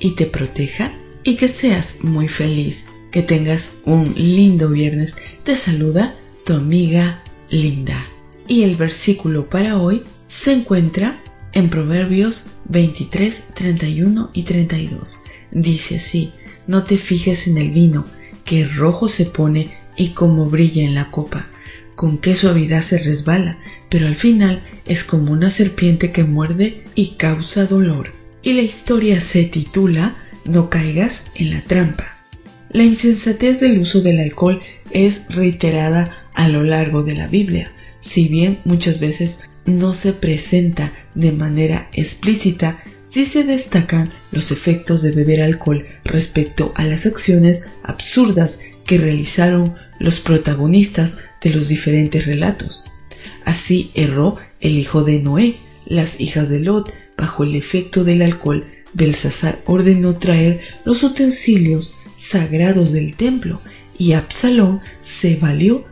y te proteja y que seas muy feliz, que tengas un lindo viernes. Te saluda tu amiga Linda. Y el versículo para hoy se encuentra en Proverbios 23, 31 y 32. Dice así, no te fijes en el vino, que rojo se pone y como brilla en la copa, con qué suavidad se resbala, pero al final es como una serpiente que muerde y causa dolor. Y la historia se titula No caigas en la trampa. La insensatez del uso del alcohol es reiterada a lo largo de la Biblia, si bien muchas veces no se presenta de manera explícita, sí se destacan los efectos de beber alcohol respecto a las acciones absurdas que realizaron los protagonistas de los diferentes relatos. Así erró el hijo de Noé, las hijas de Lot, bajo el efecto del alcohol, Belsasar ordenó traer los utensilios sagrados del templo y Absalón se valió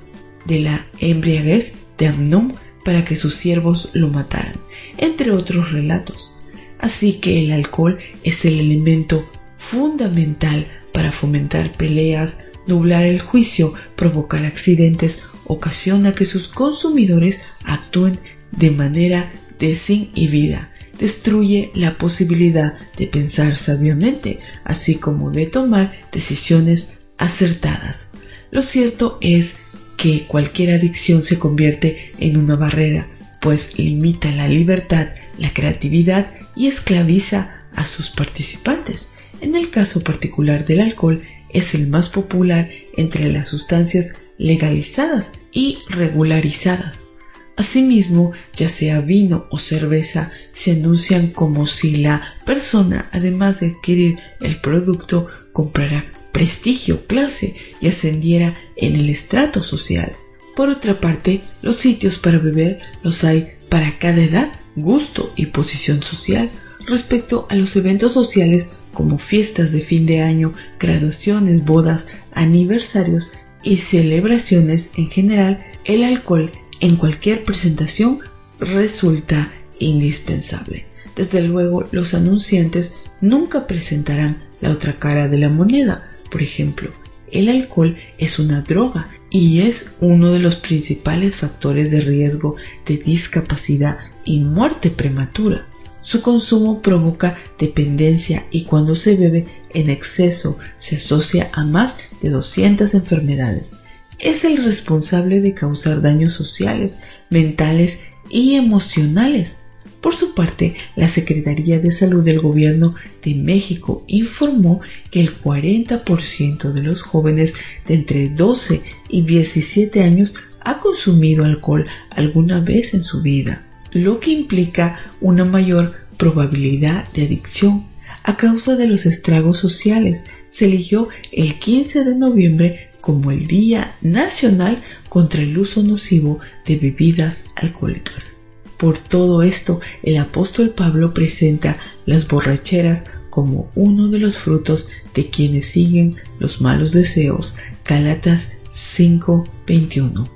de la embriaguez de Amnón para que sus siervos lo mataran, entre otros relatos. Así que el alcohol es el elemento fundamental para fomentar peleas, nublar el juicio, provocar accidentes, ocasiona que sus consumidores actúen de manera desinhibida, destruye la posibilidad de pensar sabiamente, así como de tomar decisiones acertadas. Lo cierto es que cualquier adicción se convierte en una barrera, pues limita la libertad, la creatividad y esclaviza a sus participantes. En el caso particular del alcohol, es el más popular entre las sustancias legalizadas y regularizadas. Asimismo, ya sea vino o cerveza, se anuncian como si la persona, además de adquirir el producto, comprara prestigio, clase y ascendiera en el estrato social. Por otra parte, los sitios para beber los hay para cada edad, gusto y posición social. Respecto a los eventos sociales como fiestas de fin de año, graduaciones, bodas, aniversarios y celebraciones en general, el alcohol en cualquier presentación resulta indispensable. Desde luego, los anunciantes nunca presentarán la otra cara de la moneda, por ejemplo, el alcohol es una droga y es uno de los principales factores de riesgo de discapacidad y muerte prematura. Su consumo provoca dependencia y cuando se bebe en exceso se asocia a más de 200 enfermedades. Es el responsable de causar daños sociales, mentales y emocionales por su parte, la Secretaría de Salud del Gobierno de México informó que el 40% de los jóvenes de entre 12 y 17 años ha consumido alcohol alguna vez en su vida, lo que implica una mayor probabilidad de adicción. A causa de los estragos sociales, se eligió el 15 de noviembre como el Día Nacional contra el Uso Nocivo de Bebidas Alcohólicas. Por todo esto, el apóstol Pablo presenta las borracheras como uno de los frutos de quienes siguen los malos deseos. Galatas 5:21.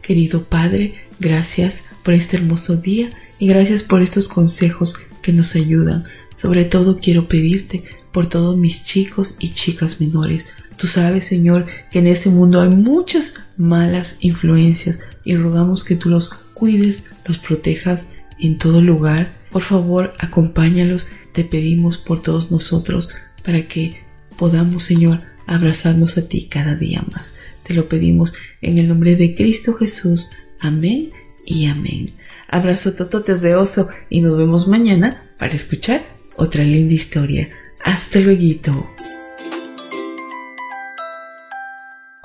Querido Padre, gracias por este hermoso día y gracias por estos consejos que nos ayudan. Sobre todo quiero pedirte por todos mis chicos y chicas menores. Tú sabes, Señor, que en este mundo hay muchas malas influencias y rogamos que tú los cuides, los protejas en todo lugar. Por favor, acompáñalos, te pedimos por todos nosotros para que podamos, Señor, abrazarnos a ti cada día más. Te lo pedimos en el nombre de Cristo Jesús. Amén y amén. Abrazo tototes de oso y nos vemos mañana para escuchar otra linda historia. Hasta luego.